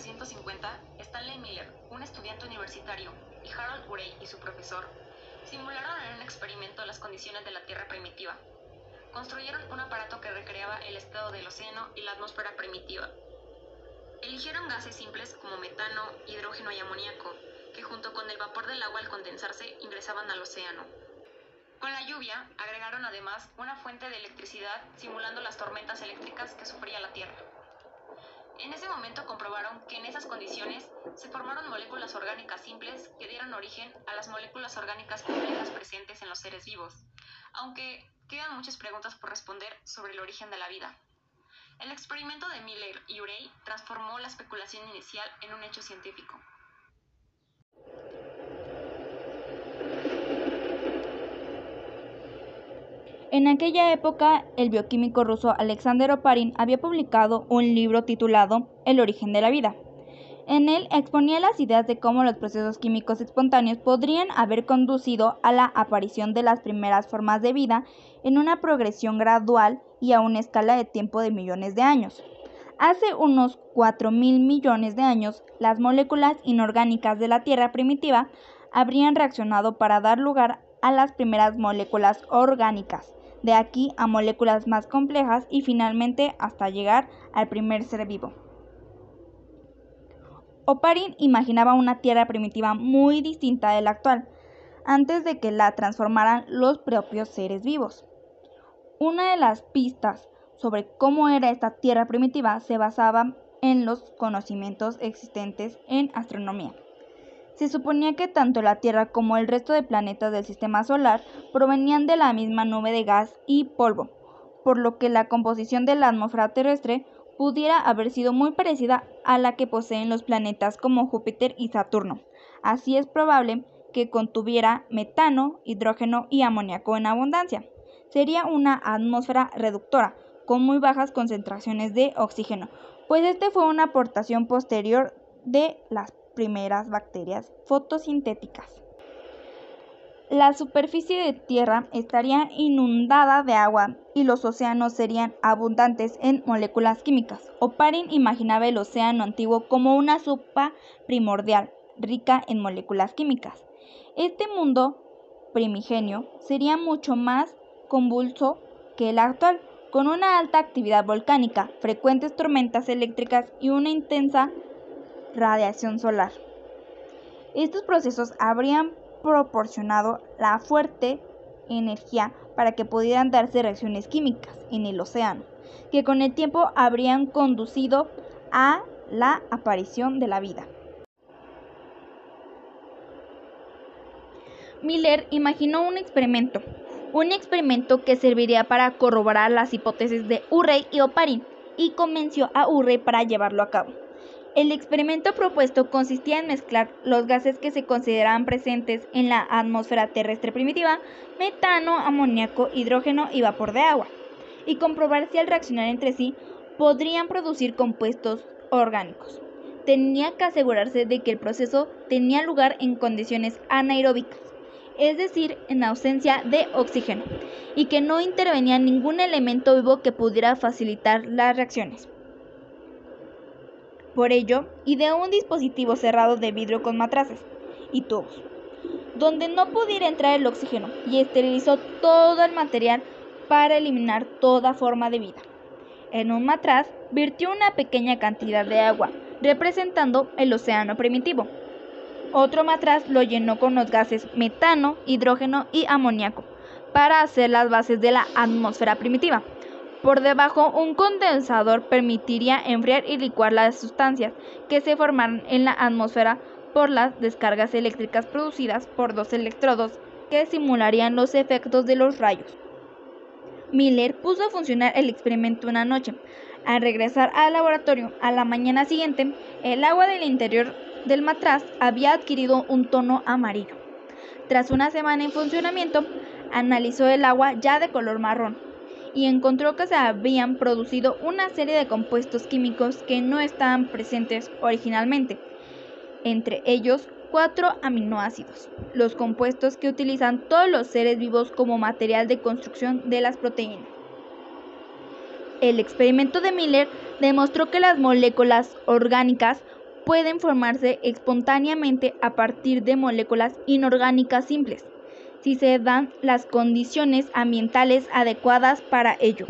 1950, Stanley Miller, un estudiante universitario, y Harold Urey y su profesor, simularon en un experimento las condiciones de la Tierra primitiva. Construyeron un aparato que recreaba el estado del océano y la atmósfera primitiva. Eligieron gases simples como metano, hidrógeno y amoníaco, que junto con el vapor del agua al condensarse ingresaban al océano. Con la lluvia, agregaron además una fuente de electricidad simulando las tormentas eléctricas que sufría la Tierra. En ese momento comprobaron que en esas condiciones se formaron moléculas orgánicas simples que dieron origen a las moléculas orgánicas complejas presentes en los seres vivos, aunque quedan muchas preguntas por responder sobre el origen de la vida. El experimento de Miller y Urey transformó la especulación inicial en un hecho científico. En aquella época, el bioquímico ruso Alexander Oparin había publicado un libro titulado El origen de la vida. En él exponía las ideas de cómo los procesos químicos espontáneos podrían haber conducido a la aparición de las primeras formas de vida en una progresión gradual y a una escala de tiempo de millones de años. Hace unos 4 mil millones de años, las moléculas inorgánicas de la Tierra primitiva habrían reaccionado para dar lugar a las primeras moléculas orgánicas, de aquí a moléculas más complejas y finalmente hasta llegar al primer ser vivo. Oparin imaginaba una Tierra primitiva muy distinta de la actual, antes de que la transformaran los propios seres vivos. Una de las pistas sobre cómo era esta Tierra primitiva se basaba en los conocimientos existentes en astronomía. Se suponía que tanto la Tierra como el resto de planetas del sistema solar provenían de la misma nube de gas y polvo, por lo que la composición de la atmósfera terrestre pudiera haber sido muy parecida a la que poseen los planetas como Júpiter y Saturno. Así es probable que contuviera metano, hidrógeno y amoníaco en abundancia. Sería una atmósfera reductora, con muy bajas concentraciones de oxígeno, pues este fue una aportación posterior de las primeras bacterias fotosintéticas. La superficie de tierra estaría inundada de agua y los océanos serían abundantes en moléculas químicas. Oparin imaginaba el océano antiguo como una sopa primordial, rica en moléculas químicas. Este mundo primigenio sería mucho más convulso que el actual, con una alta actividad volcánica, frecuentes tormentas eléctricas y una intensa radiación solar. Estos procesos habrían proporcionado la fuerte energía para que pudieran darse reacciones químicas en el océano, que con el tiempo habrían conducido a la aparición de la vida. Miller imaginó un experimento, un experimento que serviría para corroborar las hipótesis de Urey y Oparin, y convenció a Urey para llevarlo a cabo. El experimento propuesto consistía en mezclar los gases que se consideraban presentes en la atmósfera terrestre primitiva, metano, amoníaco, hidrógeno y vapor de agua, y comprobar si al reaccionar entre sí podrían producir compuestos orgánicos. Tenía que asegurarse de que el proceso tenía lugar en condiciones anaeróbicas, es decir, en ausencia de oxígeno, y que no intervenía ningún elemento vivo que pudiera facilitar las reacciones. Por ello, ideó un dispositivo cerrado de vidrio con matraces y tubos, donde no pudiera entrar el oxígeno, y esterilizó todo el material para eliminar toda forma de vida. En un matraz virtió una pequeña cantidad de agua, representando el océano primitivo. Otro matraz lo llenó con los gases metano, hidrógeno y amoníaco, para hacer las bases de la atmósfera primitiva. Por debajo, un condensador permitiría enfriar y licuar las sustancias que se formaron en la atmósfera por las descargas eléctricas producidas por dos electrodos que simularían los efectos de los rayos. Miller puso a funcionar el experimento una noche. Al regresar al laboratorio a la mañana siguiente, el agua del interior del matraz había adquirido un tono amarillo. Tras una semana en funcionamiento, analizó el agua ya de color marrón y encontró que se habían producido una serie de compuestos químicos que no estaban presentes originalmente, entre ellos cuatro aminoácidos, los compuestos que utilizan todos los seres vivos como material de construcción de las proteínas. El experimento de Miller demostró que las moléculas orgánicas pueden formarse espontáneamente a partir de moléculas inorgánicas simples, si se dan las condiciones ambientales adecuadas para ello.